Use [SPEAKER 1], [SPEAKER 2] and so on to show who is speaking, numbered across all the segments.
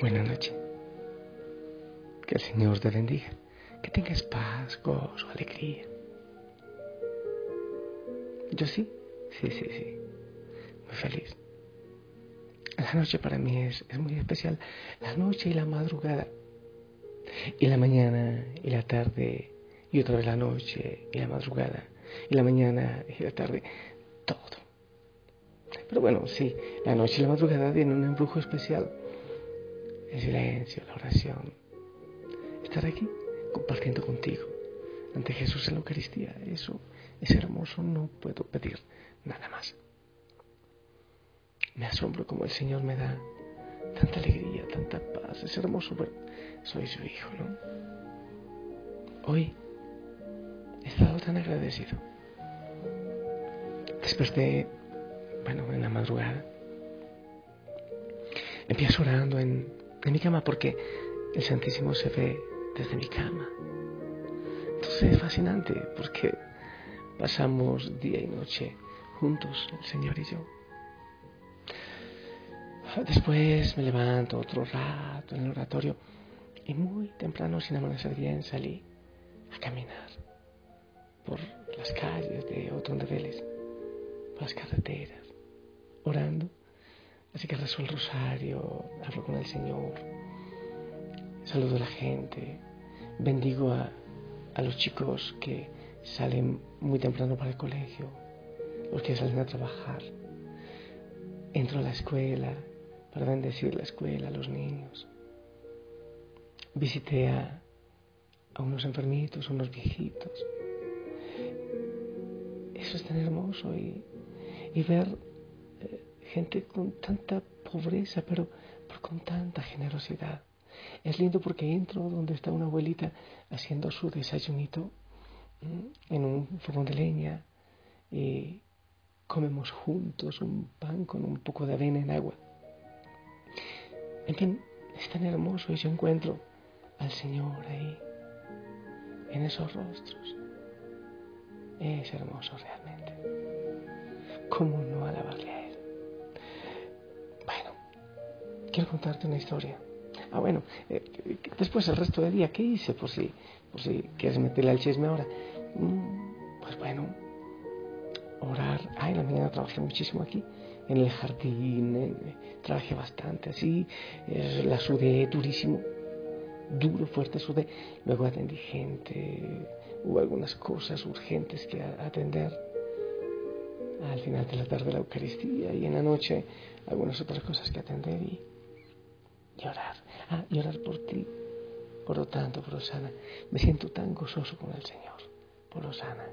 [SPEAKER 1] Buenas noches. Que el Señor te bendiga. Que tengas paz, gozo, alegría. Yo sí, sí, sí, sí. Muy feliz. La noche para mí es, es muy especial. La noche y la madrugada. Y la mañana y la tarde. Y otra vez la noche y la madrugada. Y la mañana y la tarde. Todo. Pero bueno, sí, la noche y la madrugada tienen un embrujo especial el silencio, la oración. Estar aquí compartiendo contigo ante Jesús en la Eucaristía. Eso es hermoso, no puedo pedir nada más. Me asombro como el Señor me da tanta alegría, tanta paz. Es hermoso, pero soy su hijo, ¿no? Hoy he estado tan agradecido. Desperté, bueno, en la madrugada. Empiezo orando en en mi cama porque el Santísimo se ve desde mi cama. Entonces es fascinante porque pasamos día y noche juntos, el Señor y yo. Después me levanto otro rato en el oratorio y muy temprano, sin amanecer bien, salí a caminar por las calles de Otón de Vélez, por las carreteras, orando Así que rezo el rosario, hablo con el Señor, saludo a la gente, bendigo a, a los chicos que salen muy temprano para el colegio, los que salen a trabajar. Entro a la escuela para bendecir la escuela, a los niños. Visité a, a unos enfermitos, unos viejitos. Eso es tan hermoso y, y ver gente con tanta pobreza, pero, con tanta generosidad. Es lindo porque entro donde está una abuelita haciendo su desayunito en un fogón de leña y comemos juntos un pan con un poco de avena en agua. En fin, es tan hermoso y yo encuentro al Señor ahí, en esos rostros. Es hermoso realmente. ¿Cómo quiero contarte una historia. Ah, bueno, eh, después el resto del día, ¿qué hice? Por si, por si quieres meterle al chisme ahora. Mm, pues bueno, orar. Ah, en la mañana trabajé muchísimo aquí, en el jardín, trabajé bastante así, la sudé durísimo, duro, fuerte sudé. Luego atendí gente, hubo algunas cosas urgentes que atender. Al final de la tarde la Eucaristía y en la noche algunas otras cosas que atender y Ah, llorar por ti. Por lo tanto, por Osana, me siento tan gozoso con el Señor. Por Osana.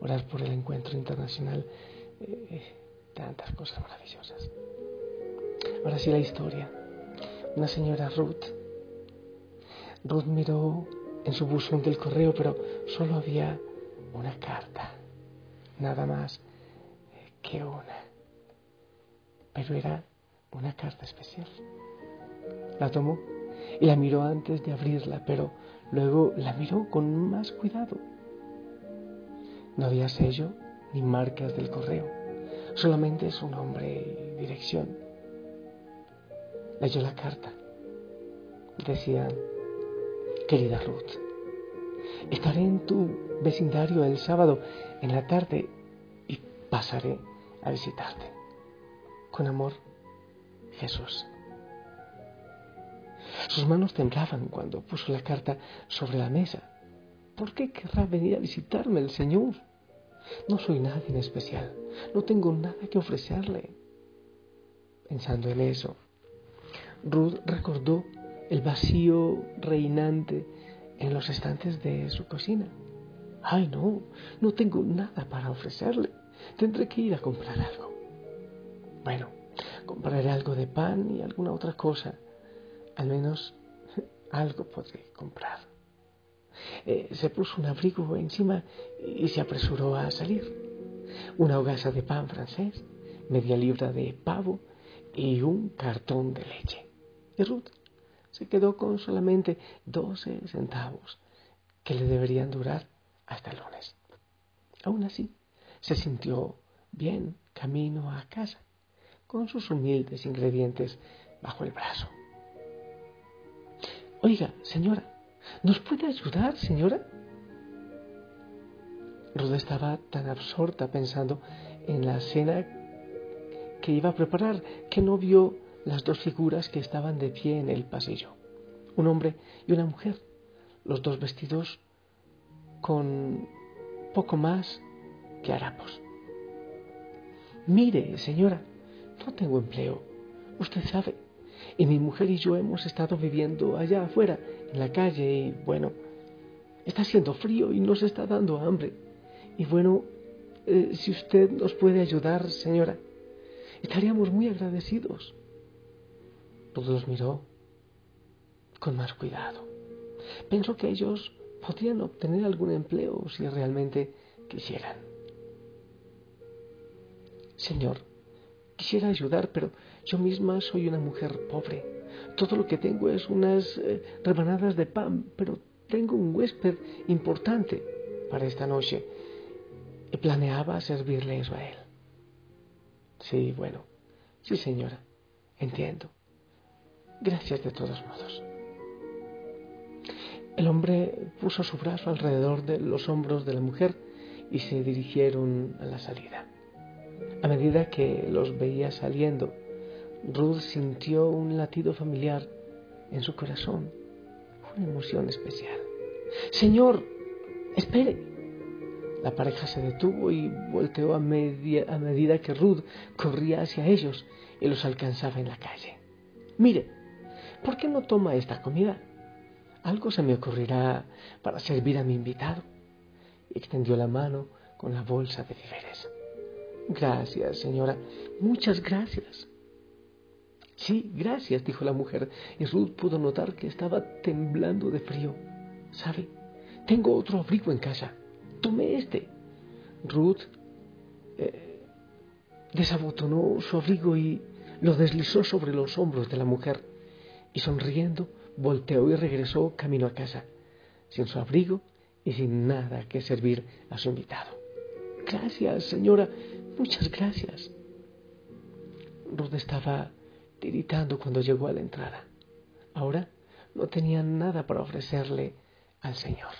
[SPEAKER 1] Orar por el encuentro internacional. Eh, tantas cosas maravillosas. Ahora sí la historia. Una señora Ruth. Ruth miró en su buzón del correo, pero solo había una carta. Nada más que una. Pero era una carta especial. La tomó y la miró antes de abrirla, pero luego la miró con más cuidado. No había sello ni marcas del correo, solamente su nombre y dirección. Leyó la carta. Decía, querida Ruth, Estaré en tu vecindario el sábado en la tarde y pasaré a visitarte. Con amor, Jesús. Sus manos temblaban cuando puso la carta sobre la mesa. ¿Por qué querrá venir a visitarme el Señor? No soy nadie en especial, no tengo nada que ofrecerle. Pensando en eso, Ruth recordó el vacío reinante en los estantes de su cocina. Ay, no, no tengo nada para ofrecerle. Tendré que ir a comprar algo. Bueno, compraré algo de pan y alguna otra cosa. Al menos algo podré comprar. Eh, se puso un abrigo encima y se apresuró a salir. Una hogaza de pan francés, media libra de pavo y un cartón de leche. Y Ruth se quedó con solamente 12 centavos que le deberían durar hasta el lunes. Aún así, se sintió bien camino a casa, con sus humildes ingredientes bajo el brazo. Oiga, señora, ¿nos puede ayudar, señora? Ruth estaba tan absorta pensando en la cena que iba a preparar que no vio las dos figuras que estaban de pie en el pasillo, un hombre y una mujer, los dos vestidos con poco más que harapos. Mire, señora, no tengo empleo, usted sabe, y mi mujer y yo hemos estado viviendo allá afuera, en la calle, y bueno, está haciendo frío y nos está dando hambre. Y bueno, eh, si usted nos puede ayudar, señora, estaríamos muy agradecidos. Todos los miró con más cuidado. Pensó que ellos podrían obtener algún empleo si realmente quisieran. Señor, quisiera ayudar, pero yo misma soy una mujer pobre. Todo lo que tengo es unas eh, rebanadas de pan, pero tengo un huésped importante para esta noche y planeaba servirle a él. Sí, bueno, sí señora, entiendo. Gracias de todos modos. El hombre puso su brazo alrededor de los hombros de la mujer y se dirigieron a la salida. A medida que los veía saliendo, Ruth sintió un latido familiar en su corazón, una emoción especial. Señor, espere. La pareja se detuvo y volteó a, a medida que Ruth corría hacia ellos y los alcanzaba en la calle. Mire, ¿por qué no toma esta comida? Algo se me ocurrirá para servir a mi invitado. Extendió la mano con la bolsa de víveres. Gracias, señora. Muchas gracias. Sí, gracias, dijo la mujer, y Ruth pudo notar que estaba temblando de frío. ¿Sabe? Tengo otro abrigo en casa. Tome este. Ruth eh, desabotonó su abrigo y lo deslizó sobre los hombros de la mujer y sonriendo volteó y regresó camino a casa, sin su abrigo y sin nada que servir a su invitado. Gracias, señora, muchas gracias. Ruth estaba tiritando cuando llegó a la entrada. Ahora no tenía nada para ofrecerle al Señor.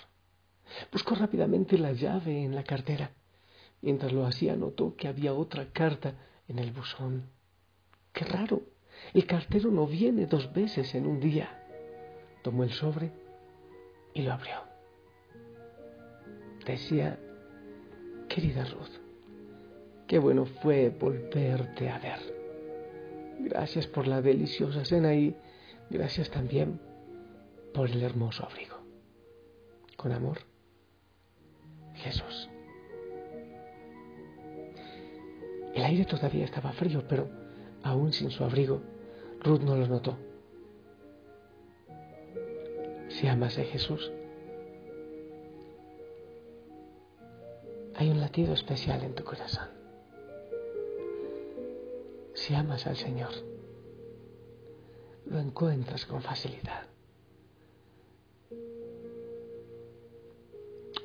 [SPEAKER 1] Buscó rápidamente la llave en la cartera. Mientras lo hacía notó que había otra carta en el buzón. Qué raro. El cartero no viene dos veces en un día. Tomó el sobre y lo abrió. Decía, querida Ruth, qué bueno fue volverte a ver. Gracias por la deliciosa cena y gracias también por el hermoso abrigo. Con amor, Jesús. El aire todavía estaba frío, pero aún sin su abrigo, Ruth no lo notó. Si amas a Jesús, hay un latido especial en tu corazón. Si amas al Señor, lo encuentras con facilidad.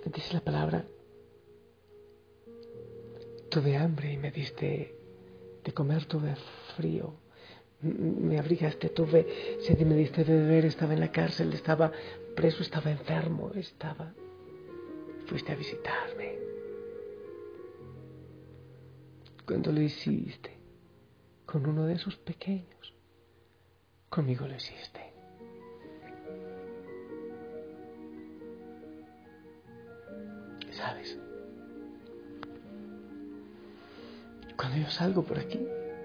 [SPEAKER 1] Dice la palabra, tuve hambre y me diste de comer, tuve frío, me abrigaste, tuve sed y me diste de beber, estaba en la cárcel, estaba preso, estaba enfermo, estaba fuiste a visitarme. Cuando lo hiciste con uno de esos pequeños, conmigo lo hiciste. ¿Sabes? Cuando yo salgo por aquí,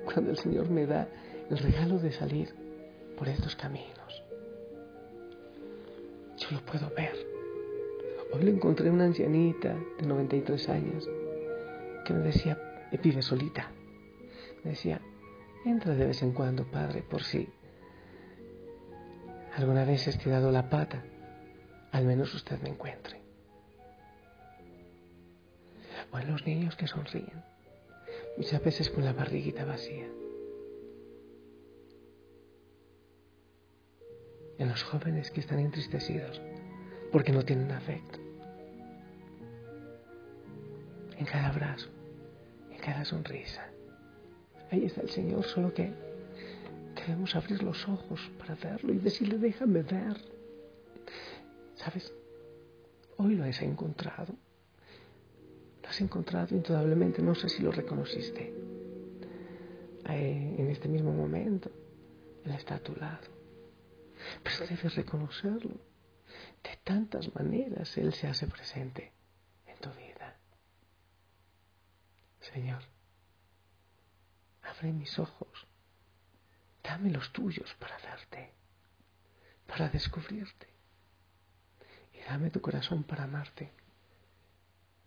[SPEAKER 1] cuando el Señor me da el regalo de salir por estos caminos, yo lo puedo ver. Hoy le encontré una ancianita de 93 años que me decía, vive solita. Me decía, entra de vez en cuando, padre, por si alguna vez he estirado la pata, al menos usted me encuentre. O en los niños que sonríen, muchas veces con la barriguita vacía. En los jóvenes que están entristecidos porque no tienen afecto. En cada abrazo, en cada sonrisa. Ahí está el Señor, solo que debemos abrir los ojos para verlo y decirle, déjame ver. ¿Sabes? Hoy lo has encontrado. Lo has encontrado indudablemente, no sé si lo reconociste. en este mismo momento, Él está a tu lado. Pero debes reconocerlo. De tantas maneras Él se hace presente en tu vida. Señor, abre mis ojos, dame los tuyos para darte, para descubrirte. Y dame tu corazón para amarte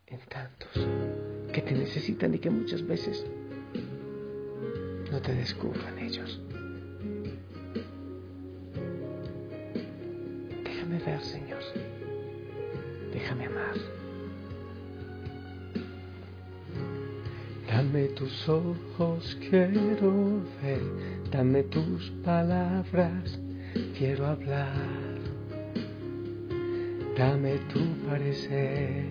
[SPEAKER 1] en tantos que te necesitan y que muchas veces no te descubran ellos. Déjame ver, Señor. Déjame amar. Dame tus ojos, quiero ver. Dame tus palabras, quiero hablar. Dame tu parecer.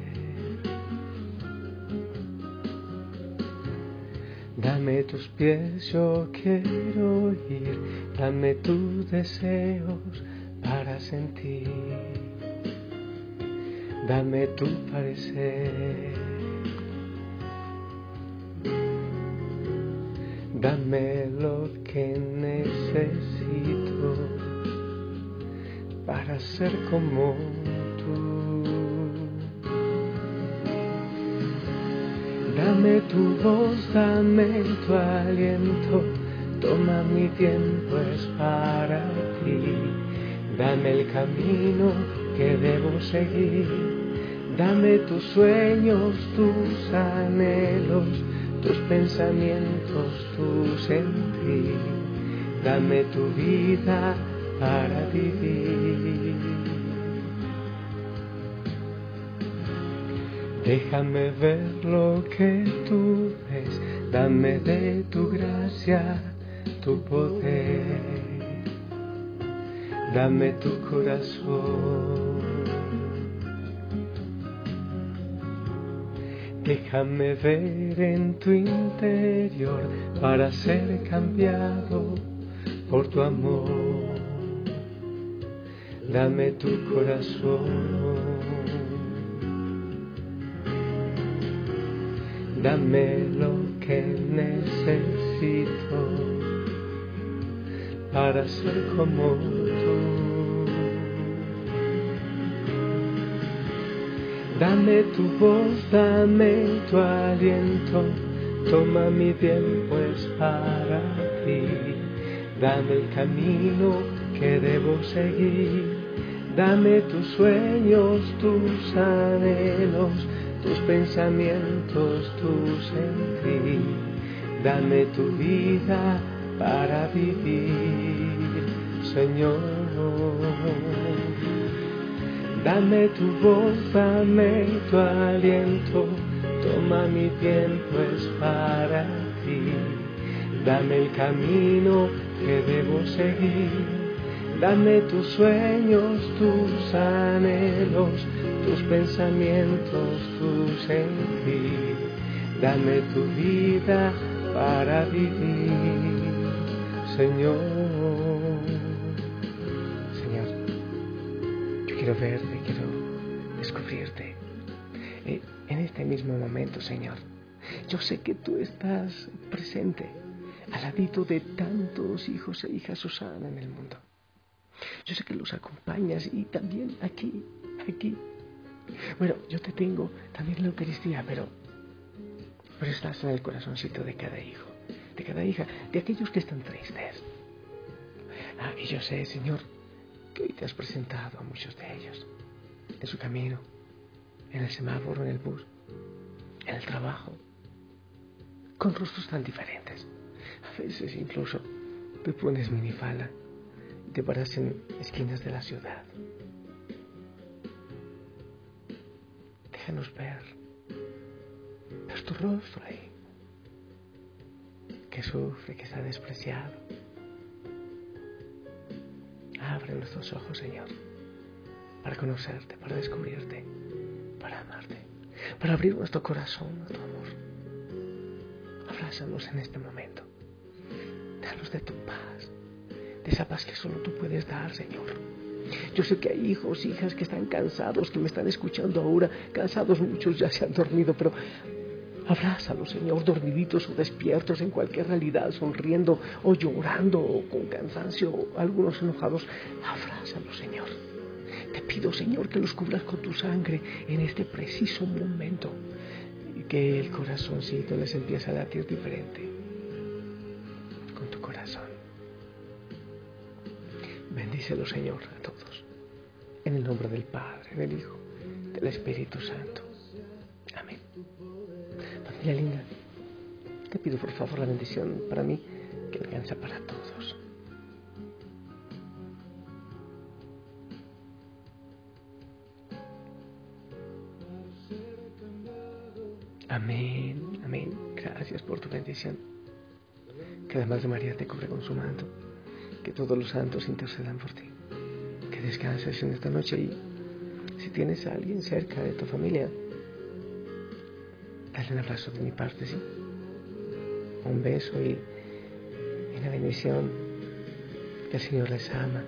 [SPEAKER 1] Dame tus pies, yo quiero ir. Dame tus deseos para sentir. Dame tu parecer. Dame lo que necesito para ser como tú. Dame tu voz, dame tu aliento, toma mi tiempo es para ti. Dame el camino que debo seguir. Dame tus sueños, tus anhelos, tus pensamientos, tu sentir. Dame tu vida para vivir. Déjame ver lo que tú ves, dame de tu gracia, tu poder dame tu corazón. Déjame ver en tu interior para ser cambiado por tu amor. Dame tu corazón. Dame lo que necesito para ser como Dame tu voz, dame tu aliento, toma mi tiempo es para ti. Dame el camino que debo seguir, dame tus sueños, tus anhelos, tus pensamientos, tu sentir. Dame tu vida para vivir, Señor. Dame tu voz, dame tu aliento, toma mi tiempo es para ti. Dame el camino que debo seguir, dame tus sueños, tus anhelos, tus pensamientos, tu sentir. Dame tu vida para vivir, Señor. Quiero verte, quiero descubrirte. eh, en este mismo momento, Señor. Yo sé que tú estás presente al ladito de tantos hijos e hijas Susana en el mundo. Yo sé que los acompañas y también aquí, aquí. Bueno, yo te tengo también la Eucaristía, pero, pero estás en el corazoncito de cada hijo, de cada hija, de aquellos que están tristes. Ah, y yo sé, Señor, que hoy te has presentado a muchos de ellos, en su camino, en el semáforo, en el bus, en el trabajo, con rostros tan diferentes. A veces incluso te pones minifala y te paras en esquinas de la ciudad. Déjanos ver, ver tu rostro ahí, que sufre, que está despreciado. Nuestros ojos, Señor, para conocerte, para descubrirte, para amarte, para abrir nuestro corazón a tu amor. Abrázanos en este momento. Danos de tu paz, de esa paz que solo tú puedes dar, Señor. Yo sé que hay hijos, hijas que están cansados, que me están escuchando ahora, cansados muchos ya se han dormido, pero abrázalos, Señor, dormiditos o despiertos en cualquier realidad, sonriendo o llorando o con cansancio, algunos enojados. Abrázalos, Señor. Te pido, Señor, que los cubras con tu sangre en este preciso momento y que el corazoncito les empiece a latir diferente con tu corazón. Bendícelo, Señor, a todos. En el nombre del Padre, del Hijo, del Espíritu Santo. Amén. Familia linda, te pido por favor la bendición para mí que alcanza para todos. Amén, amén. Gracias por tu bendición. Que además de María te cubre con su manto. Que todos los santos intercedan por ti. Que descanses en esta noche y si tienes a alguien cerca de tu familia, un abrazo de mi parte, ¿sí? Un beso y, y una bendición. Que el Señor les ama,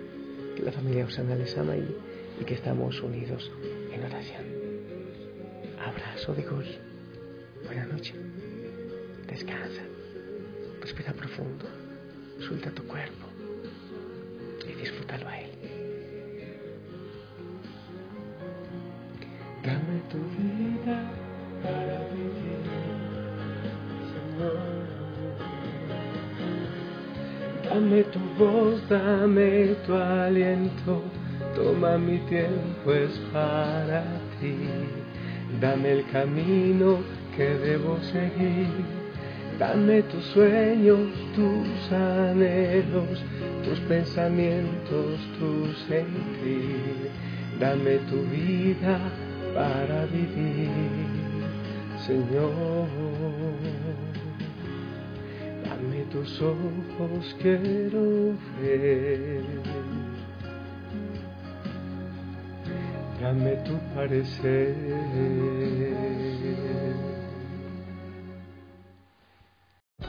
[SPEAKER 1] que la familia Osana les ama y, y que estamos unidos en oración. Abrazo de gol. Buenas noches. Descansa. Respira profundo. Suelta tu cuerpo. Dame tu aliento. Toma mi tiempo, es para ti. Dame el camino que debo seguir. Dame tus sueños, tus anhelos, tus pensamientos, tu sentir. Dame tu vida para vivir, Señor. Tus ojos, quiero ver. Dame tu parecer.